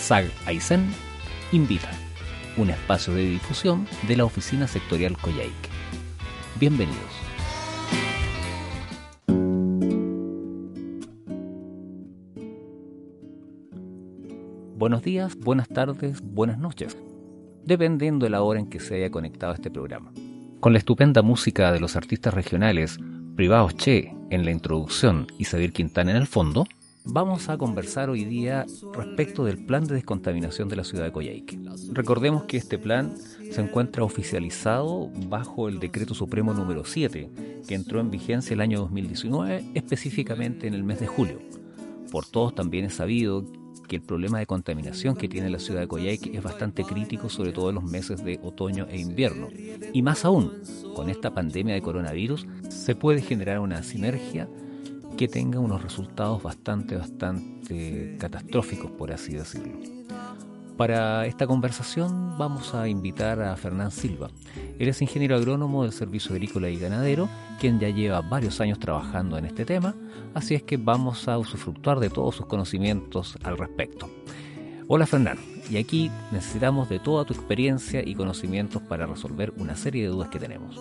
SAG Aysén invita, un espacio de difusión de la Oficina Sectorial Coyhaique. Bienvenidos. Buenos días, buenas tardes, buenas noches, dependiendo de la hora en que se haya conectado a este programa. Con la estupenda música de los artistas regionales Privados Che en la introducción y Sabir Quintana en el fondo, Vamos a conversar hoy día respecto del plan de descontaminación de la ciudad de Coyhaique. Recordemos que este plan se encuentra oficializado bajo el Decreto Supremo número 7, que entró en vigencia el año 2019, específicamente en el mes de julio. Por todos también es sabido que el problema de contaminación que tiene la ciudad de Coyhaique es bastante crítico, sobre todo en los meses de otoño e invierno. Y más aún, con esta pandemia de coronavirus, se puede generar una sinergia que tenga unos resultados bastante, bastante catastróficos, por así decirlo. Para esta conversación vamos a invitar a Fernán Silva. Él es ingeniero agrónomo del Servicio Agrícola y Ganadero, quien ya lleva varios años trabajando en este tema, así es que vamos a usufructuar de todos sus conocimientos al respecto. Hola Fernán, y aquí necesitamos de toda tu experiencia y conocimientos para resolver una serie de dudas que tenemos.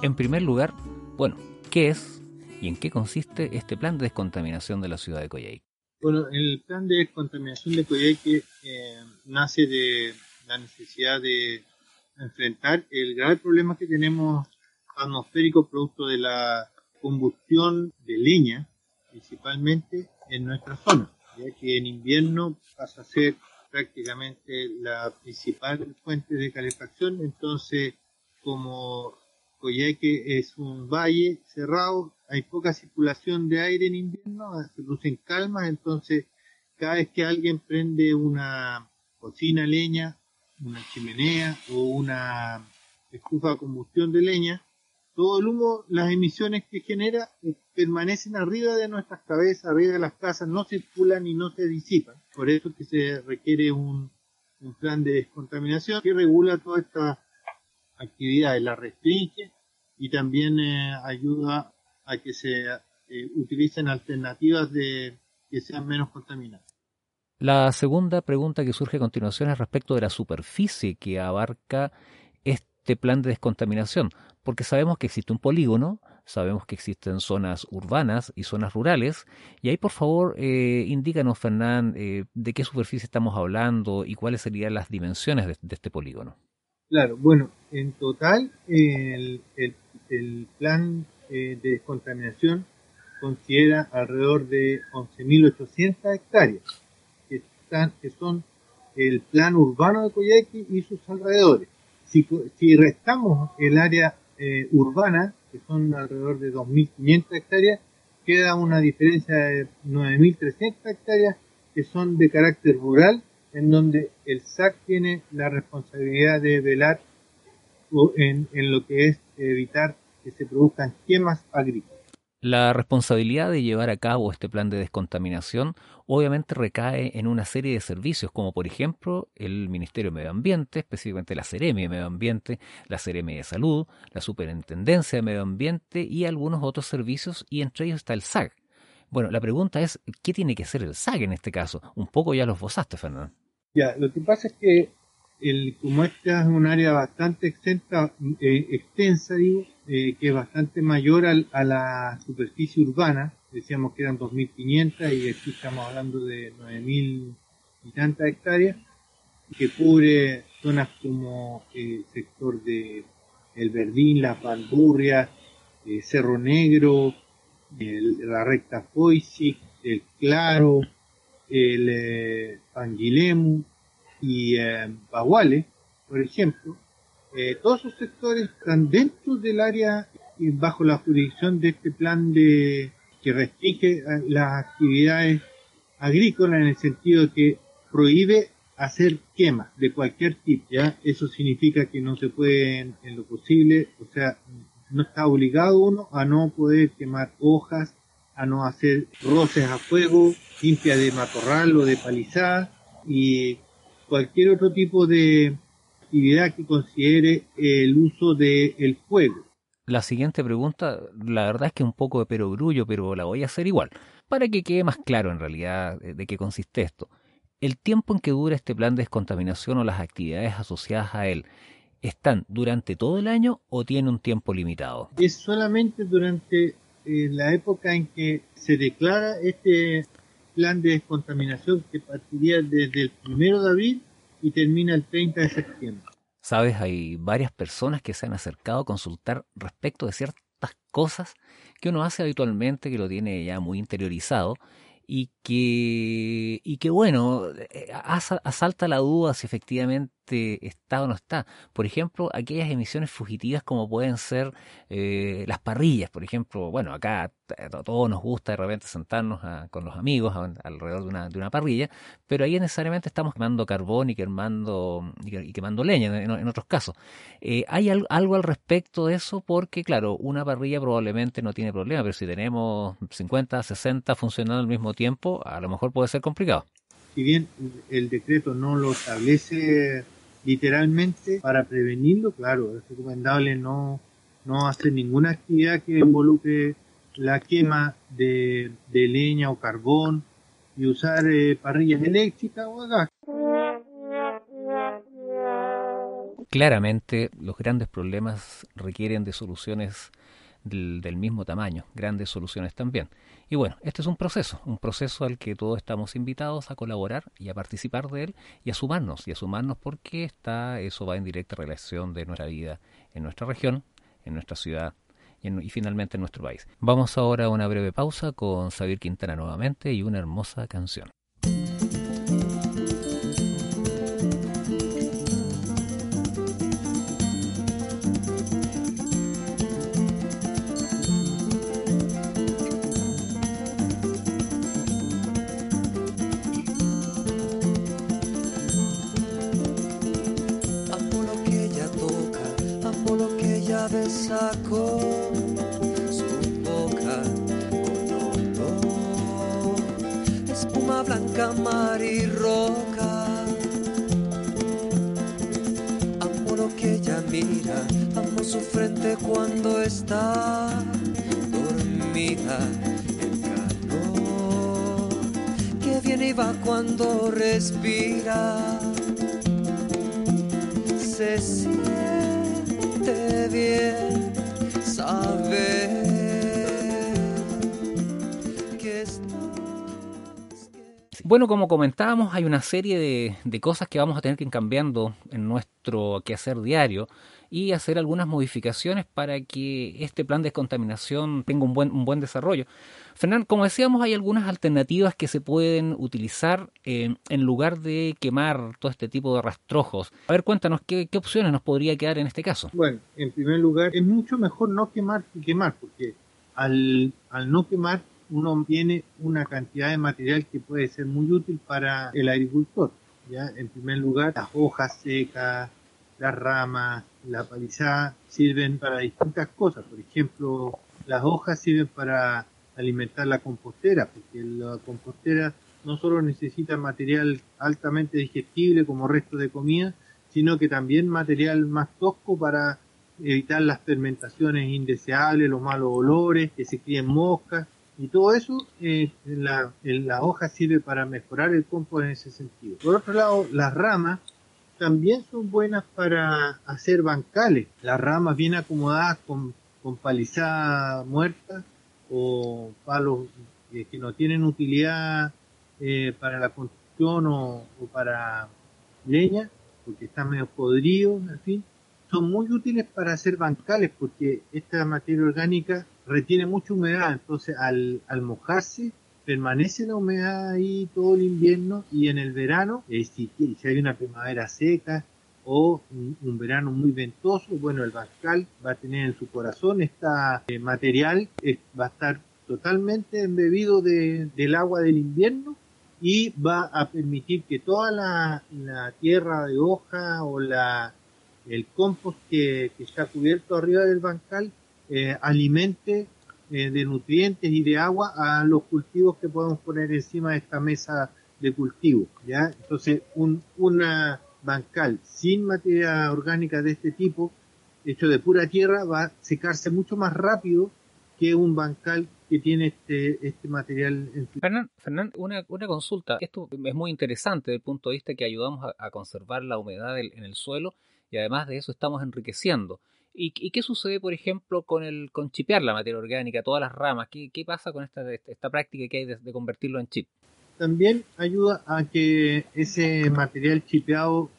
En primer lugar, bueno, ¿qué es ¿Y en qué consiste este plan de descontaminación de la ciudad de Coyhaique? Bueno, el plan de descontaminación de Coyhaique eh, nace de la necesidad de enfrentar el grave problema que tenemos atmosférico producto de la combustión de leña, principalmente en nuestra zona, ya que en invierno pasa a ser prácticamente la principal fuente de calefacción, entonces como Coyhaique es un valle cerrado, hay poca circulación de aire en invierno, se producen calmas, entonces cada vez que alguien prende una cocina leña, una chimenea o una estufa de combustión de leña, todo el humo, las emisiones que genera eh, permanecen arriba de nuestras cabezas, arriba de las casas, no circulan y no se disipan. Por eso que se requiere un, plan de descontaminación que regula toda esta actividades, la restringe y también eh, ayuda a que se eh, utilicen alternativas de que sean menos contaminadas. La segunda pregunta que surge a continuación es respecto de la superficie que abarca este plan de descontaminación, porque sabemos que existe un polígono, sabemos que existen zonas urbanas y zonas rurales, y ahí por favor eh, indícanos, Fernán, de qué superficie estamos hablando y cuáles serían las dimensiones de este polígono. Claro, bueno, en total el, plan eh, de descontaminación considera alrededor de 11.800 hectáreas, que, están, que son el plan urbano de Coyhaique y sus alrededores. Si, si restamos el área eh, urbana, que son alrededor de 2.500 hectáreas, queda una diferencia de 9.300 hectáreas que son de carácter rural en donde el SAC tiene la responsabilidad de velar en, en lo que es evitar que se produzcan quemas agrícolas. La responsabilidad de llevar a cabo este plan de descontaminación obviamente recae en una serie de servicios, como por ejemplo el Ministerio de Medio Ambiente, específicamente la Ceremi de Medio Ambiente, la Ceremi de Salud, la Superintendencia de Medio Ambiente y algunos otros servicios, y entre ellos está el SAC, bueno, la pregunta es, ¿qué tiene que ser el SAG en este caso? Un poco ya los bozaste, Fernando. Ya, lo que pasa es que el, como esta es un área bastante extensa, eh, extensa digo, eh, que es bastante mayor a la superficie urbana, decíamos que eran 2.500 y aquí estamos hablando de 9.000 y tantas hectáreas, que cubre zonas como el sector de El Verdín, Las Bandurrias, eh, Cerro Negro, la recta Foisi, el Claro, el eh, y eh, Baguale, por ejemplo, eh, todos esos sectores están dentro del área y bajo la jurisdicción de este plan de que restringe las actividades agrícolas en el sentido que prohíbe hacer quemas de cualquier tipo, ¿ya? Eso significa que no se puede en lo posible, o sea, no está obligado uno a no poder quemar hojas, a no hacer roces a fuego, limpia de matorral o de palizada y cualquier otro tipo de actividad que considere el uso del fuego. La siguiente pregunta, la verdad es que un poco de perogrullo, pero la voy a hacer igual, para que quede más claro en realidad de qué consiste esto. ¿El tiempo en que dura este plan de descontaminación o las actividades asociadas a él están durante todo el año o tiene un tiempo limitado? Es solamente durante eh, la época en que se declara este plan de descontaminación que partiría desde el primero de abril y termina el 30 de septiembre. Sabes, hay varias personas que se han acercado a consultar respecto de ciertas cosas que uno hace habitualmente, que lo tiene ya muy interiorizado y que, y que bueno, eh, asalta la duda si efectivamente está o no está. Por ejemplo, aquellas emisiones fugitivas como pueden ser eh, las parrillas, por ejemplo, bueno, acá a todos nos gusta de repente sentarnos con los amigos alrededor de una, de una parrilla, pero ahí necesariamente estamos quemando carbón y quemando, y quemando leña en, otros casos. Eh, ¿Hay algo al respecto de eso? Porque, claro, una parrilla probablemente no tiene problema, pero si tenemos 50, 60 funcionando al mismo tiempo, a lo mejor puede ser complicado. Si bien el decreto no lo establece literalmente, para prevenirlo, claro, es recomendable no, no hacer ninguna actividad que involucre la quema de, leña o carbón y usar eh, parrillas eléctricas o gas. Claramente los grandes problemas requieren de soluciones del, mismo tamaño, grandes soluciones también. Y bueno, este es un proceso, un proceso al que todos estamos invitados a colaborar y a participar de él y a sumarnos, y a sumarnos porque está, eso va en directa relación de nuestra vida en nuestra región, en nuestra ciudad y, finalmente en nuestro país. Vamos ahora a una breve pausa con Xavier Quintana nuevamente y una hermosa canción. Sacó su boca con espuma blanca, mar y roca. Amo lo que ella mira, amo su frente cuando está dormida. El calor que viene y va cuando respira. Se bien que Bueno, como comentábamos, hay una serie de, de, cosas que vamos a tener que ir cambiando en nuestro quehacer diario y hacer algunas modificaciones para que este plan de descontaminación tenga un buen, un buen desarrollo. Fernando, como decíamos, hay algunas alternativas que se pueden utilizar eh, en lugar de quemar todo este tipo de rastrojos. A ver, cuéntanos, ¿qué, opciones nos podría quedar en este caso? Bueno, en primer lugar, es mucho mejor no quemar que quemar, porque al, al no quemar uno tiene una cantidad de material que puede ser muy útil para el agricultor. ¿ya? En primer lugar, las hojas secas, las ramas, la palizada sirven para distintas cosas. Por ejemplo, las hojas sirven para alimentar la compostera, porque la compostera no solo necesita material altamente digestible como resto de comida, sino que también material más tosco para evitar las fermentaciones indeseables, los malos olores, que se críen moscas, y todo eso eh, la, la hoja sirve para mejorar el compost en ese sentido. Por otro lado, las ramas también son buenas para hacer bancales. Las ramas bien acomodadas con, con palizada muerta o palos que no tienen utilidad eh, para la construcción o, para leña, porque están medio podridos, en fin, son muy útiles para hacer bancales porque esta materia orgánica retiene mucha humedad, entonces al, al mojarse permanece la humedad ahí todo el invierno y en el verano, eh, si, si, hay una primavera seca o un, verano muy ventoso, bueno, el bancal va a tener en su corazón este material, va a estar totalmente embebido de, del agua del invierno y va a permitir que toda la, tierra de hoja o la, el compost que, está cubierto arriba del bancal eh, alimente eh, de nutrientes y de agua a los cultivos que podemos poner encima de esta mesa de cultivo. ¿ya? Entonces, un una bancal sin materia orgánica de este tipo, hecho de pura tierra, va a secarse mucho más rápido que un bancal que tiene este, este material. En Fernán, una, una, consulta. Esto es muy interesante desde el punto de vista que ayudamos a, conservar la humedad en el suelo y además de eso estamos enriqueciendo. ¿Y, qué sucede, por ejemplo, con el con chipear la materia orgánica, todas las ramas? ¿Qué, pasa con esta, esta práctica que hay de, convertirlo en chip? También ayuda a que ese material chipeado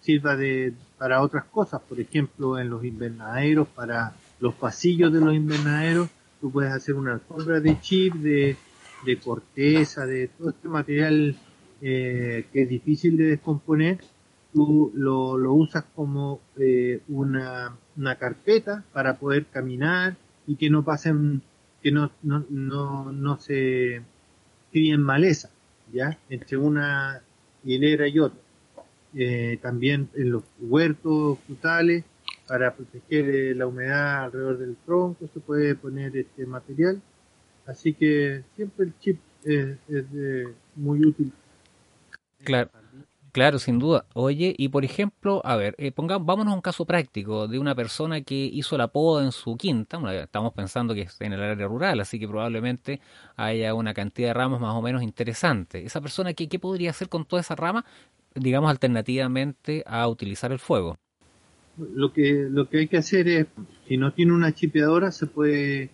sirva de, para otras cosas, por ejemplo, en los invernaderos, para los pasillos de los invernaderos, tú puedes hacer una alfombra de chip, de, de corteza, de todo este material eh, que es difícil de descomponer, tú lo, lo usas como eh, una, una, carpeta para poder caminar y que no pasen, que no, no, no, no se críen maleza, ¿ya? Entre una hilera y otra. Eh, también en los huertos frutales, para proteger eh, la humedad alrededor del tronco se puede poner este material así que siempre el chip es, muy útil claro Claro, sin duda. Oye, y por ejemplo, a ver, eh, pongamos, vámonos a un caso práctico de una persona que hizo la poda en su quinta. estamos pensando que es en el área rural, así que probablemente haya una cantidad de ramas más o menos interesante. Esa persona, ¿qué, podría hacer con toda esa rama, digamos, alternativamente a utilizar el fuego? lo que, lo que hay que hacer es, si no tiene una chipeadora, se puede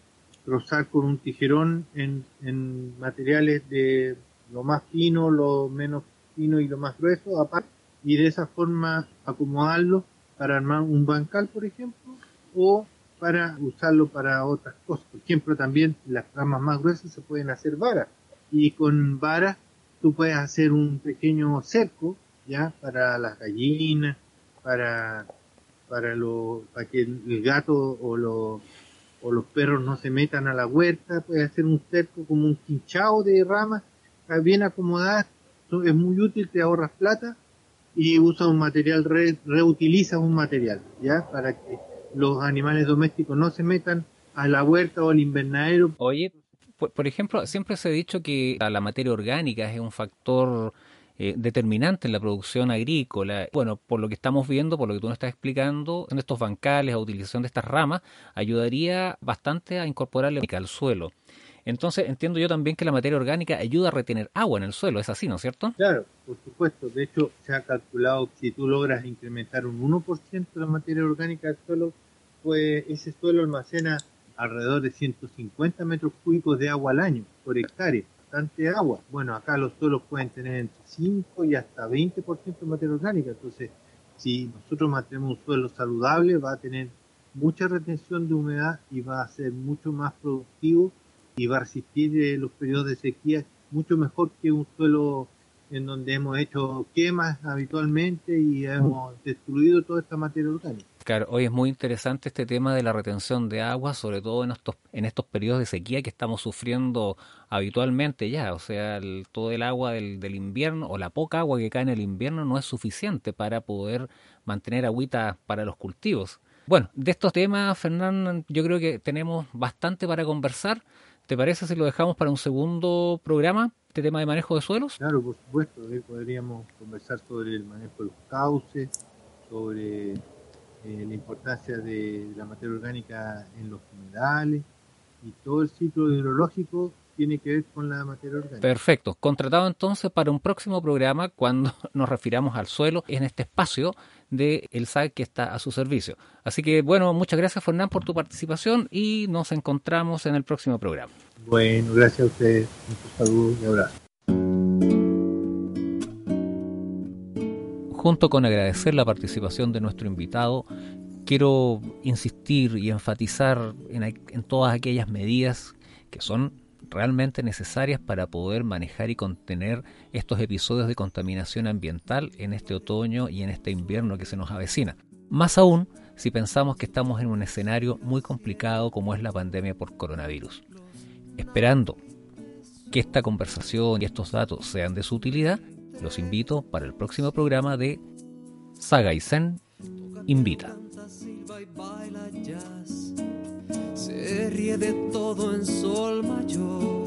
rozar con un tijerón en, en materiales de lo más fino, lo menos fino y lo más grueso, aparte, y de esa forma acomodarlo para armar un bancal, por ejemplo, o para usarlo para otras cosas. Por ejemplo, también las ramas más gruesas se pueden hacer varas, y con varas tú puedes hacer un pequeño cerco, ya, para las gallinas, para para, lo, para que el gato o, o los perros no se metan a la huerta, puede hacer un cerco como un quinchado de ramas bien acomodadas, es muy útil, te ahorras plata y usa un material, re, reutiliza un material, ¿ya? Para que los animales domésticos no se metan a la huerta o al invernadero. Oye, por ejemplo, siempre se ha dicho que la materia orgánica es un factor eh, determinante en la producción agrícola. Bueno, por lo que estamos viendo, por lo que tú nos estás explicando, en estos bancales, a utilización de estas ramas, ayudaría bastante a incorporarle al suelo. Entonces entiendo yo también que la materia orgánica ayuda a retener agua en el suelo, es así, ¿no es cierto? Claro, por supuesto. De hecho, se ha calculado que si tú logras incrementar un 1% de la materia orgánica del suelo, pues ese suelo almacena alrededor de 150 metros cúbicos de agua al año por hectárea agua. Bueno, acá los suelos pueden tener entre 5 y hasta 20% de materia orgánica. Entonces, si nosotros mantenemos un suelo saludable, va a tener mucha retención de humedad y va a ser mucho más productivo y va a resistir eh, los periodos de sequía mucho mejor que un suelo en donde hemos hecho quemas habitualmente y hemos destruido toda esta materia orgánica. Claro, hoy es muy interesante este tema de la retención de agua, sobre todo en estos, en estos periodos de sequía que estamos sufriendo habitualmente ya. O sea, todo el agua del, del, invierno o la poca agua que cae en el invierno no es suficiente para poder mantener agüita para los cultivos. Bueno, de estos temas, Fernán, yo creo que tenemos bastante para conversar. ¿Te parece si lo dejamos para un segundo programa, este tema de manejo de suelos? Claro, por supuesto. podríamos conversar sobre el manejo de los cauces, sobre eh, la importancia de la materia orgánica en los humedales y todo el ciclo hidrológico tiene que ver con la materia orgánica. Perfecto. Contratado entonces para un próximo programa cuando nos refiramos al suelo en este espacio de el SAC que está a su servicio. Así que bueno, muchas gracias Fernán por tu participación y nos encontramos en el próximo programa. Bueno, gracias a ustedes. Un saludo y abrazo. Junto con agradecer la participación de nuestro invitado, quiero insistir y enfatizar en, todas aquellas medidas que son realmente necesarias para poder manejar y contener estos episodios de contaminación ambiental en este otoño y en este invierno que se nos avecina. Más aún si pensamos que estamos en un escenario muy complicado como es la pandemia por coronavirus. Esperando que esta conversación y estos datos sean de su utilidad, los invito para el próximo programa de Saga y Zen Invita se ríe de todo en sol mayor,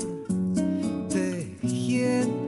tejiendo